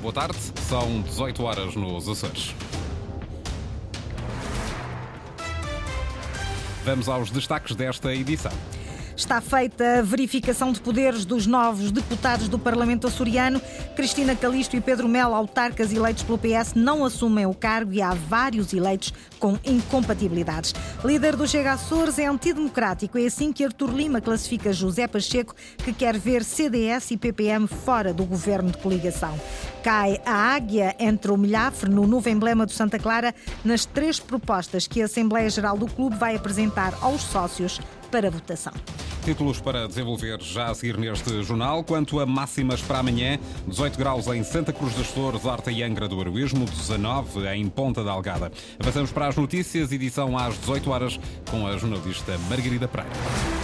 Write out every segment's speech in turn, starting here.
Boa tarde, são 18 horas nos Açores. Vamos aos destaques desta edição. Está feita a verificação de poderes dos novos deputados do Parlamento açoriano. Cristina Calisto e Pedro Melo, autarcas eleitos pelo PS, não assumem o cargo e há vários eleitos com incompatibilidades. Líder do Chega Açores é antidemocrático. É assim que Artur Lima classifica José Pacheco, que quer ver CDS e PPM fora do governo de coligação. Cai a águia entre o milhafre no novo emblema do Santa Clara nas três propostas que a Assembleia Geral do Clube vai apresentar aos sócios para votação. Títulos para desenvolver já a seguir neste jornal. Quanto a máximas para amanhã, 18 graus em Santa Cruz das Flores, Horta e Angra do Heroísmo, 19 em Ponta da Algada. Avançamos para as notícias, edição às 18 horas, com a jornalista Margarida Pereira.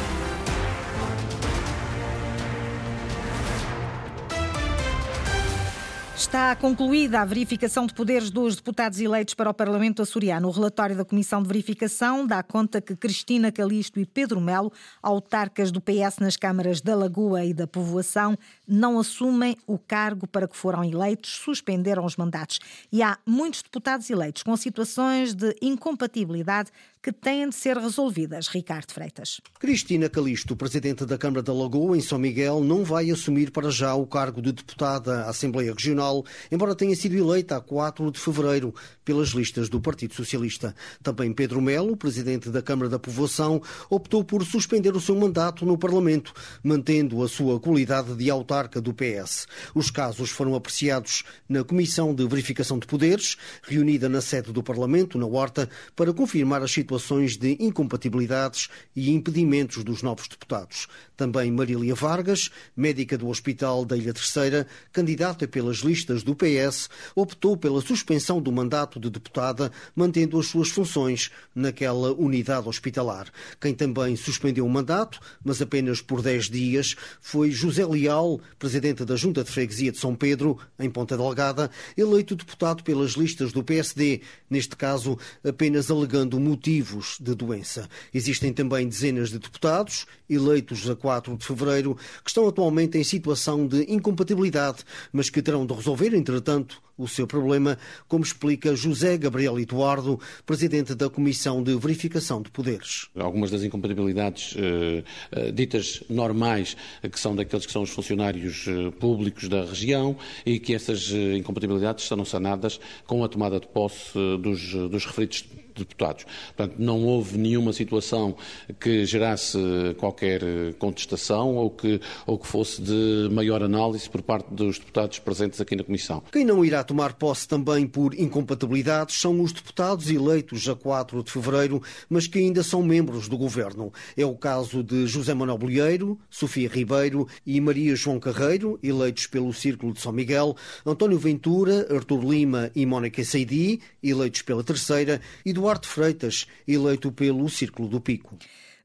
Está concluída a verificação de poderes dos deputados eleitos para o Parlamento açoriano. O relatório da Comissão de Verificação dá conta que Cristina Calisto e Pedro Melo, autarcas do PS nas câmaras da Lagoa e da Povoação, não assumem o cargo para que foram eleitos, suspenderam os mandatos. E há muitos deputados eleitos com situações de incompatibilidade que têm de ser resolvidas. Ricardo Freitas. Cristina Calisto, presidente da Câmara da Lagoa, em São Miguel, não vai assumir para já o cargo de deputada à Assembleia Regional, embora tenha sido eleita a 4 de fevereiro pelas listas do Partido Socialista. Também Pedro Melo, presidente da Câmara da Povoação, optou por suspender o seu mandato no Parlamento, mantendo a sua qualidade de autarca do PS. Os casos foram apreciados na Comissão de Verificação de Poderes, reunida na sede do Parlamento, na Horta, para confirmar as situações de incompatibilidades e impedimentos dos novos deputados. Também Marília Vargas, médica do Hospital da Ilha Terceira, candidata pelas listas do PS, optou pela suspensão do mandato de deputada, mantendo as suas funções naquela unidade hospitalar. Quem também suspendeu o mandato, mas apenas por 10 dias, foi José Leal, presidente da Junta de Freguesia de São Pedro, em Ponta Delgada, eleito deputado pelas listas do PSD, neste caso apenas alegando motivo motivos de doença. Existem também dezenas de deputados, eleitos a 4 de fevereiro, que estão atualmente em situação de incompatibilidade, mas que terão de resolver, entretanto, o seu problema, como explica José Gabriel Eduardo, presidente da Comissão de Verificação de Poderes. Algumas das incompatibilidades eh, eh, ditas normais, que são daqueles que são os funcionários eh, públicos da região, e que essas eh, incompatibilidades serão sanadas com a tomada de posse eh, dos, dos referidos deputados. Portanto, não houve nenhuma situação que gerasse qualquer contestação ou que, ou que fosse de maior análise por parte dos deputados presentes aqui na Comissão. Quem não irá tomar posse também por incompatibilidades são os deputados eleitos a 4 de fevereiro, mas que ainda são membros do governo. É o caso de José Manuel Bolheiro, Sofia Ribeiro e Maria João Carreiro, eleitos pelo Círculo de São Miguel, António Ventura, Artur Lima e Mónica Seidi, eleitos pela Terceira, e Duarte Freitas, eleito pelo Círculo do Pico.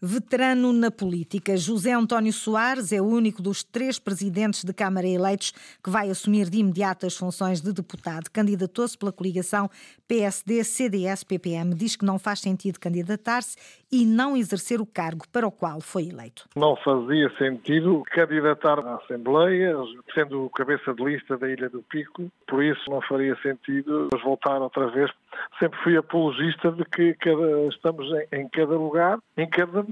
Veterano na política, José António Soares é o único dos três presidentes de Câmara eleitos que vai assumir de imediato as funções de deputado. Candidatou-se pela coligação PSD-CDS-PPM. Diz que não faz sentido candidatar-se e não exercer o cargo para o qual foi eleito. Não fazia sentido candidatar à Assembleia, sendo o cabeça de lista da Ilha do Pico, por isso não faria sentido voltar outra vez. Sempre fui apologista de que cada, estamos em, em cada lugar, em cada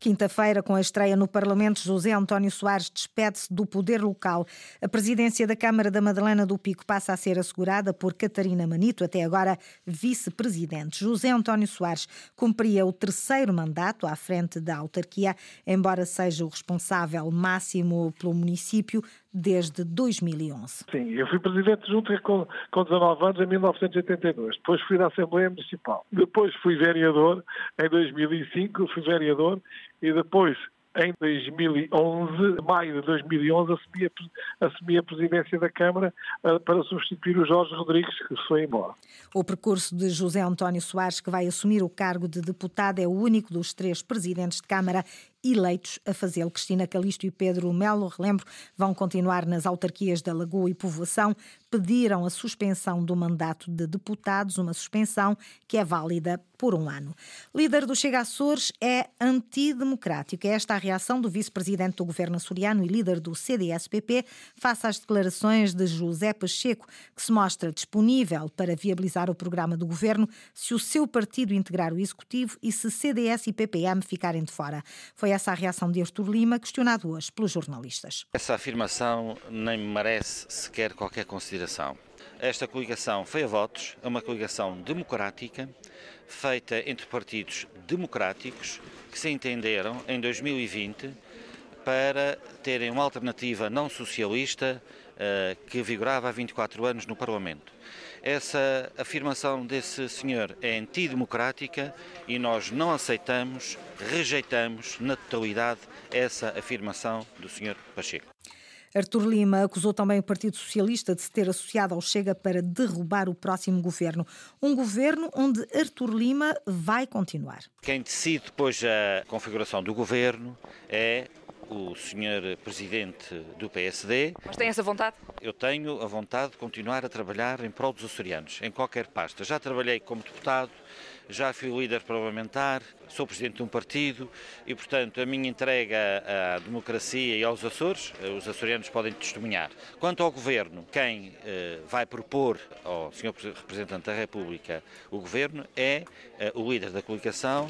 Quinta-feira, com a estreia no Parlamento, José António Soares despede-se do poder local. A presidência da Câmara da Madalena do Pico passa a ser assegurada por Catarina Manito, até agora vice-presidente. José António Soares cumpria o terceiro mandato à frente da autarquia, embora seja o responsável máximo pelo município desde 2011. Sim, eu fui presidente junto com, com 19 anos em 1982. Depois fui da Assembleia Municipal. Depois fui vereador em 2005, fui vereador e depois em 2011, maio de 2011, assumi a, assumi a presidência da Câmara uh, para substituir o Jorge Rodrigues, que foi embora. O percurso de José António Soares, que vai assumir o cargo de deputado, é o único dos três presidentes de Câmara eleitos a fazê-lo. Cristina Calisto e Pedro Melo, relembro, vão continuar nas autarquias da Lagoa e Povoação, pediram a suspensão do mandato de deputados, uma suspensão que é válida por um ano. Líder do Chega Açores é antidemocrático. É esta a reação do vice-presidente do governo açoriano e líder do CDS-PP face às declarações de José Pacheco, que se mostra disponível para viabilizar o programa do governo se o seu partido integrar o executivo e se CDS e PPM ficarem de fora. Foi essa a reação de Artur Lima, questionado hoje pelos jornalistas. Essa afirmação nem merece sequer qualquer consideração. Esta coligação foi a votos, é uma coligação democrática, feita entre partidos democráticos que se entenderam em 2020 para terem uma alternativa não socialista uh, que vigorava há 24 anos no Parlamento. Essa afirmação desse senhor é antidemocrática e nós não aceitamos, rejeitamos na totalidade essa afirmação do senhor Pacheco. Artur Lima acusou também o Partido Socialista de se ter associado ao Chega para derrubar o próximo governo. Um governo onde Artur Lima vai continuar. Quem decide depois a configuração do governo é o senhor presidente do PSD. Mas tem essa vontade? Eu tenho a vontade de continuar a trabalhar em prol dos açorianos, em qualquer pasta. Já trabalhei como deputado, já fui líder parlamentar, sou presidente de um partido e, portanto, a minha entrega à democracia e aos Açores, eh, os açorianos podem testemunhar. Quanto ao Governo, quem eh, vai propor ao Sr. Representante da República o Governo é eh, o líder da coligação,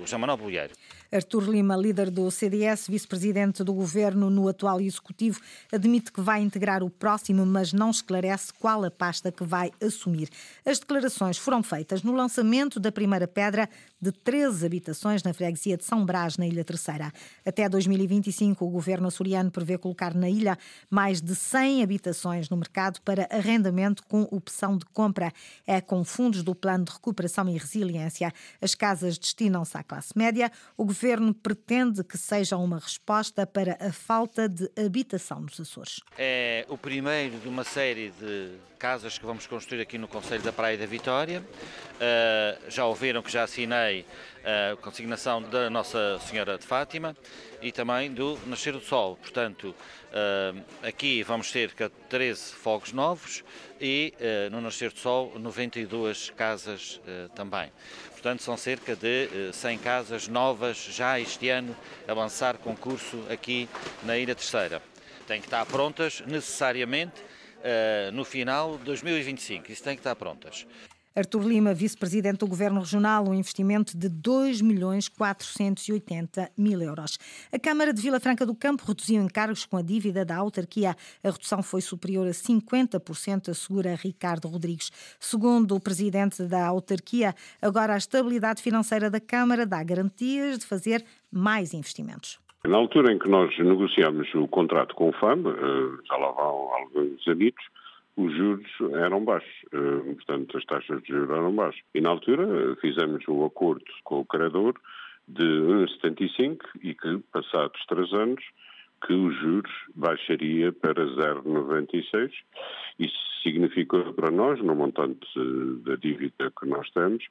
o João Manuel Bolheiro. Artur Lima, líder do CDS, vice-presidente do governo no atual executivo, admite que vai integrar o próximo, mas não esclarece qual a pasta que vai assumir. As declarações foram feitas no lançamento da primeira pedra de 13 habitações na freguesia de São Brás, na Ilha Terceira. Até 2025, o governo açoriano prevê colocar na ilha mais de 100 habitações no mercado para arrendamento com opção de compra. É com fundos do Plano de Recuperação e Resiliência. As casas destinam-se à classe média. O governo pretende que seja uma resposta para a falta de habitação nos Açores. É o primeiro de uma série de casas que vamos construir aqui no Conselho da Praia da Vitória. Uh, já ouviram que já assinei consignação da Nossa Senhora de Fátima e também do Nascer do Sol. Portanto, uh, aqui vamos ter 13 fogos novos e uh, no Nascer do Sol 92 casas também. Portanto, são cerca de 100 casas novas já este ano a lançar concurso aqui na Ilha Terceira. Têm que estar prontas necessariamente no final de 2025. Isso tem que estar prontas. Artur Lima, vice-presidente do Governo Regional, um investimento de 2 milhões 480 mil euros. A Câmara de Vila Franca do Campo reduziu encargos com a dívida da autarquia. A redução foi superior a 50%, assegura Ricardo Rodrigues. Segundo o presidente da autarquia, agora a estabilidade financeira da Câmara dá garantias de fazer mais investimentos. Na altura em que nós negociámos o contrato com o FAM, eh, já lá vão alguns anitos, os juros eram baixos, eh, portanto as taxas de juros eram baixas. E na altura fizemos o acordo com o credor de 1,75 e que, passados três anos, que os juros baixaria para 0,96. Isso significou para nós, no montante da dívida que nós temos,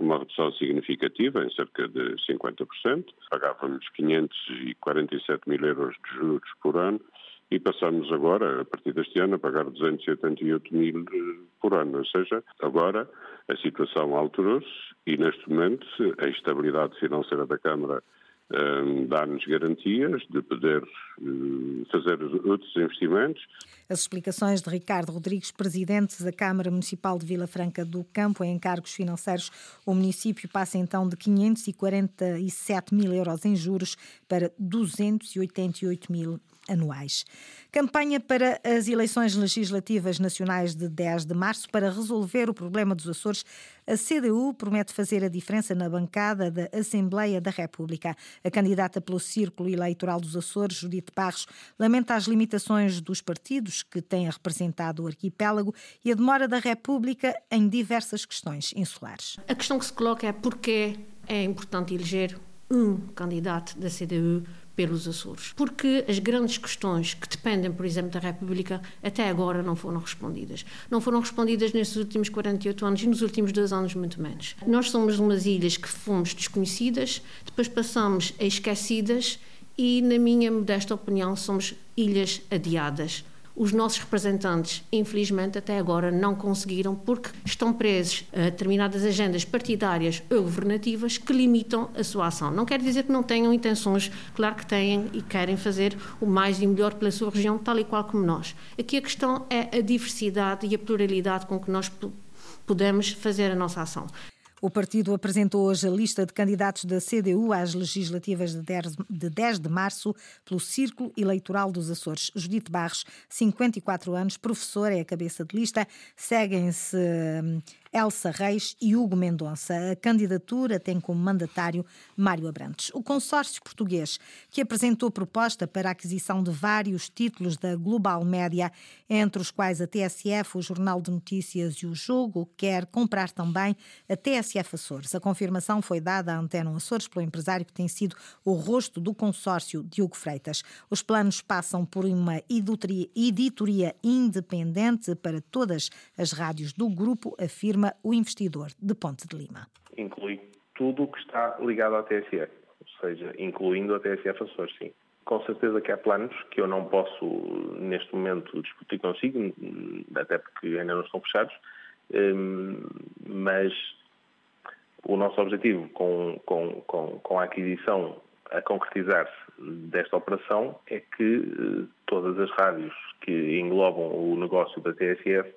uma redução significativa, em cerca de 50%. Pagávamos 547 mil euros de juros por ano e passamos agora, a partir deste ano, a pagar 288 mil eh, por ano. Ou seja, agora a situação alterou-se e, neste momento, a estabilidade financeira da Câmara um, dar-nos garantias de poder uh, fazer outros investimentos. As explicações de Ricardo Rodrigues, presidente da Câmara Municipal de Vila Franca do Campo, em encargos financeiros, o município passa então de 547 mil euros em juros para 288 mil anuais. Campanha para as eleições legislativas nacionais de 10 de março para resolver o problema dos Açores. A CDU promete fazer a diferença na bancada da Assembleia da República. A candidata pelo Círculo Eleitoral dos Açores, Judite Barros, lamenta as limitações dos partidos que têm representado o arquipélago e a demora da República em diversas questões insulares. A questão que se coloca é porquê é importante eleger um candidato da CDU pelos Açores. Porque as grandes questões que dependem, por exemplo, da República, até agora não foram respondidas. Não foram respondidas nestes últimos 48 anos e nos últimos dois anos, muito menos. Nós somos umas ilhas que fomos desconhecidas, depois passamos a esquecidas e, na minha modesta opinião, somos ilhas adiadas os nossos representantes, infelizmente, até agora não conseguiram porque estão presos a determinadas agendas partidárias ou governativas que limitam a sua ação. Não quer dizer que não tenham intenções, claro que têm e querem fazer o mais e melhor pela sua região, tal e qual como nós. Aqui a questão é a diversidade e a pluralidade com que nós podemos fazer a nossa ação. O partido apresentou hoje a lista de candidatos da CDU às legislativas de 10 de março pelo Círculo Eleitoral dos Açores. Judite Barros, 54 anos, professora, é a cabeça de lista. Seguem-se hum, Elsa Reis e Hugo Mendonça. A candidatura tem como mandatário Mário Abrantes. O consórcio português, que apresentou proposta para a aquisição de vários títulos da Global Média, entre os quais a TSF, o Jornal de Notícias e o Jogo, quer comprar também a TSF Açores. A confirmação foi dada à Antena Açores pelo empresário que tem sido o rosto do consórcio Diogo Freitas. Os planos passam por uma editoria independente para todas as rádios do grupo, afirma o investidor de Ponte de Lima. Inclui tudo o que está ligado à TSF, ou seja, incluindo a TSF Açores, sim. Com certeza que há planos que eu não posso, neste momento, discutir consigo, até porque ainda não estão fechados, hum, mas o nosso objetivo com, com, com, com a aquisição a concretizar-se desta operação é que eh, todas as rádios que englobam o negócio da TSF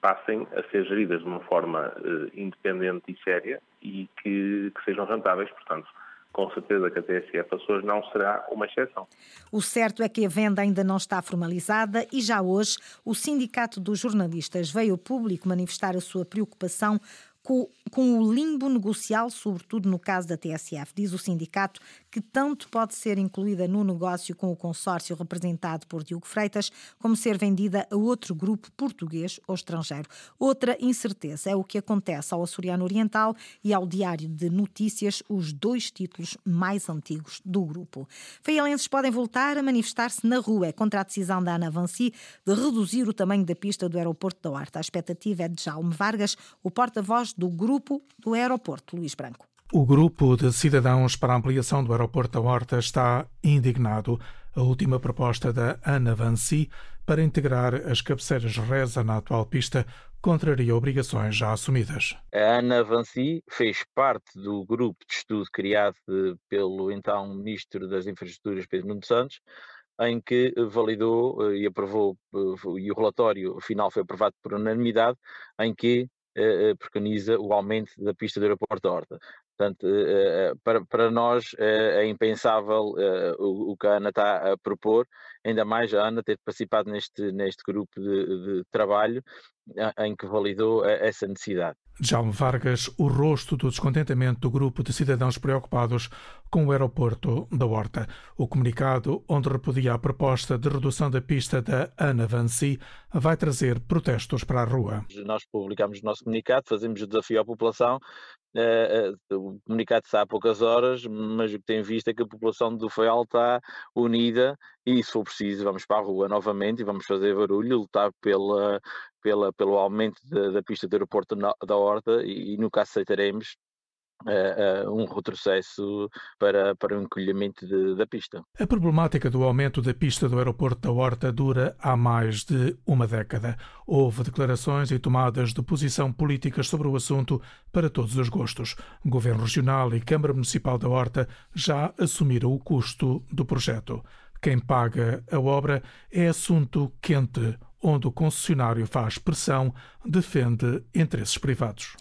passem a ser geridas de uma forma uh, independente e séria e que, que, sejam rentáveis, portanto. Com certeza que a TSF Açores não será uma exceção. O certo é que a venda ainda não está formalizada e já hoje o Sindicato dos Jornalistas veio ao público manifestar a sua preocupação com, com o limbo negocial, sobretudo no caso da TSF. Diz o sindicato que tanto pode ser incluída no negócio com o consórcio representado por Diogo Freitas, como ser vendida a outro grupo português ou estrangeiro. Outra incerteza é o que acontece ao Açoriano Oriental e ao Diário de Notícias, os dois títulos mais antigos do grupo. Feialenses podem voltar a manifestar-se na rua contra a decisão da Ana Vanci de reduzir o tamanho da pista do aeroporto da Horta. A expectativa é de Jaume Vargas, o porta-voz do grupo do aeroporto, Luís Branco. O grupo de cidadãos para a ampliação do aeroporto da Horta está indignado. A última proposta da Ana Vancy para integrar as cabeceiras Reza na atual pista contraria obrigações já assumidas. A Ana Vancy fez parte do grupo de estudo criado pelo então Ministro das Infraestruturas, Pedro Nuno Santos, em que validou eh, e aprovou, eh, e o relatório final foi aprovado por unanimidade, em que preconiza o aumento da pista do aeroporto da Horta. Portanto, eh, eh, para, para nós é impensável o, o que a Ana está a propor, ainda mais a Ana ter participado neste, neste grupo de, de trabalho em que validou essa necessidade. Jaume Vargas, o rosto do descontentamento do grupo de cidadãos preocupados com o aeroporto da Horta. O comunicado, onde repudia a proposta de redução da pista da Ana Vancy, vai trazer protestos para a rua. Nós publicamos o nosso comunicado, fazemos o desafio à população. Eh, eh, o comunicado está há poucas horas, mas o que tem visto é que a população do Feial está unida e, se for preciso, vamos para a rua novamente e vamos fazer barulho, lutar pela, pela, pelo aumento da, da pista do aeroporto da Horta e, e nunca aceitaremos Uh, um retrocesso para, para o encolhimento de, da pista. A problemática do aumento da pista do aeroporto da Horta dura há mais de uma década. Houve declarações e tomadas de posição políticas sobre o assunto para todos os gostos. Governo Regional e Câmara Municipal da Horta já assumiram o custo do projeto. Quem paga a obra é assunto quente, onde o concessionário faz pressão, defende interesses privados.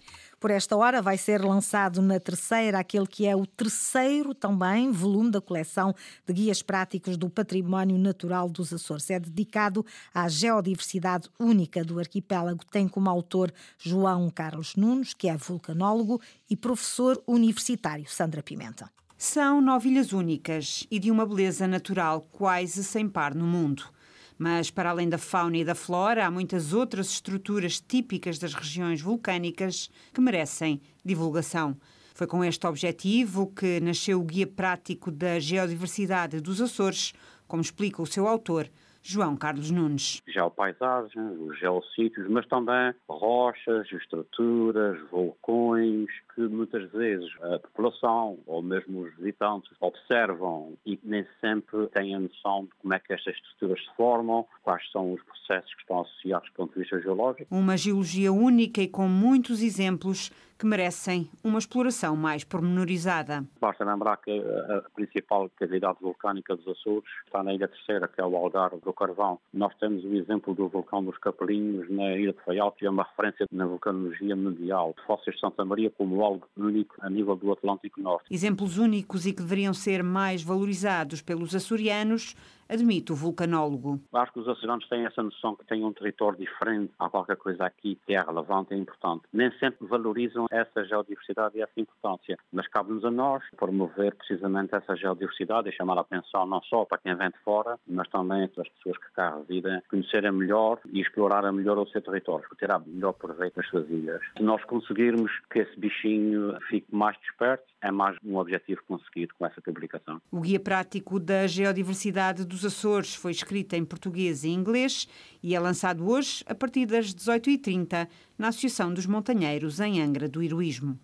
Por esta hora vai ser lançado na terceira aquele que é o terceiro também volume da coleção de guias práticos do património natural dos Açores. É dedicado à geodiversidade única do arquipélago. Tem como autor João Carlos Nunes, que é vulcanólogo e professor universitário. Sandra Pimenta. São novilhas únicas e de uma beleza natural quase sem par no mundo. Mas, para além da fauna e da flora, há muitas outras estruturas típicas das regiões vulcânicas que merecem divulgação. Foi com este objetivo que nasceu o Guia Prático da Geodiversidade dos Açores, como explica o seu autor, João Carlos Nunes. Geopaisagens, os geossítios, mas também rochas, estruturas, vulcões, que muitas vezes a população ou mesmo os visitantes observam e nem sempre têm a noção de como é que estas estruturas se formam, quais são os processos que estão associados do ponto de vista geológico. Uma geologia única e com muitos exemplos que merecem uma exploração mais pormenorizada. Basta lembrar que a principal cavidade vulcânica dos Açores está na Ilha Terceira, que é o Algarve do Carvão. Nós temos o exemplo do vulcão dos Capelinhos na Ilha de Faial, que é uma referência na vulcanologia mundial. Fósseis de Santa Maria como algo único a nível do Atlântico Norte. Exemplos únicos e que deveriam ser mais valorizados pelos açorianos admite o vulcanólogo. Acho que os açorianos têm essa noção que têm um território diferente. Há qualquer coisa aqui que é relevante e importante. Nem sempre valorizam essa geodiversidade e essa importância, mas cabe-nos a nós promover precisamente essa geodiversidade e chamar a atenção não só para quem vem de fora, mas também para as pessoas que cá residem, conhecerem melhor e explorarem melhor o seu território, tirar melhor proveito das suas ilhas. Se nós conseguirmos que esse bichinho fique mais desperto, é mais um objetivo conseguido com essa publicação. O Guia Prático da Geodiversidade do dos Açores foi escrita em português e inglês e é lançado hoje a partir das 18h30 na Associação dos Montanheiros em Angra do Heroísmo.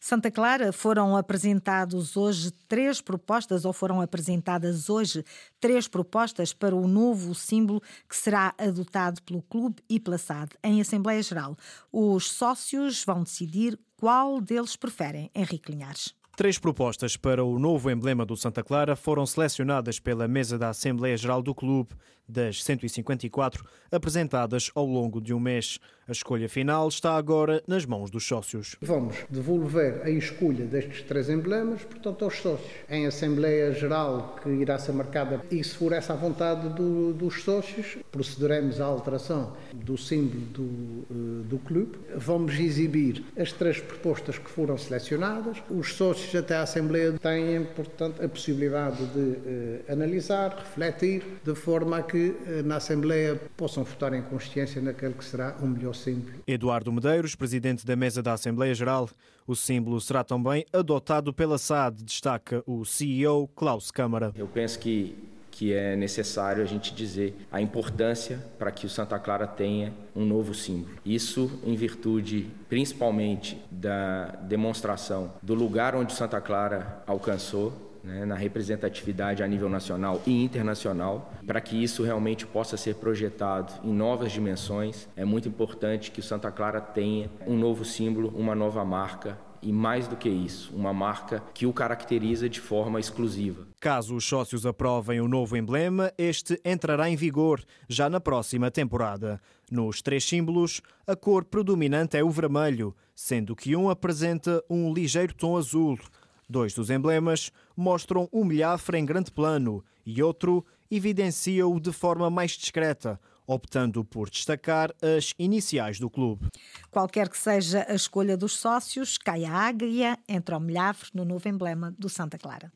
Santa Clara foram apresentados hoje três propostas, ou foram apresentadas hoje três propostas para o novo símbolo que será adotado pelo Clube e pela SAD em Assembleia Geral. Os sócios vão decidir qual deles preferem. Henrique Linhares. Três propostas para o novo emblema do Santa Clara foram selecionadas pela mesa da Assembleia Geral do Clube, das 154 apresentadas ao longo de um mês. A escolha final está agora nas mãos dos sócios. Vamos devolver a escolha destes três emblemas, portanto, aos sócios. Em Assembleia Geral, que irá ser marcada, e se for essa a vontade do, dos sócios, procederemos à alteração do símbolo do, uh, do clube. Vamos exibir as três propostas que foram selecionadas. Os sócios até à Assembleia têm, portanto, a possibilidade de uh, analisar, refletir, de forma a que uh, na Assembleia possam votar em consciência naquele que será o melhor símbolo. Eduardo Medeiros, presidente da mesa da Assembleia Geral. O símbolo será também adotado pela SAD, destaca o CEO Klaus Câmara. Eu penso que que é necessário a gente dizer a importância para que o Santa Clara tenha um novo símbolo. Isso em virtude principalmente da demonstração do lugar onde Santa Clara alcançou né, na representatividade a nível nacional e internacional. Para que isso realmente possa ser projetado em novas dimensões, é muito importante que o Santa Clara tenha um novo símbolo, uma nova marca e mais do que isso, uma marca que o caracteriza de forma exclusiva. Caso os sócios aprovem o novo emblema, este entrará em vigor já na próxima temporada. Nos três símbolos, a cor predominante é o vermelho, sendo que um apresenta um ligeiro tom azul. Dois dos emblemas mostram o milhafre em grande plano e outro evidencia-o de forma mais discreta, optando por destacar as iniciais do clube. Qualquer que seja a escolha dos sócios, cai a águia entre o milhafre no novo emblema do Santa Clara.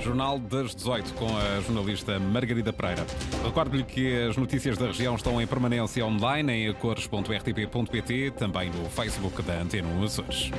Jornal das 18 com a jornalista Margarida Pereira. Recordo-lhe que as notícias da região estão em permanência online em cores.rtp.pt, também no Facebook da Antena Açores.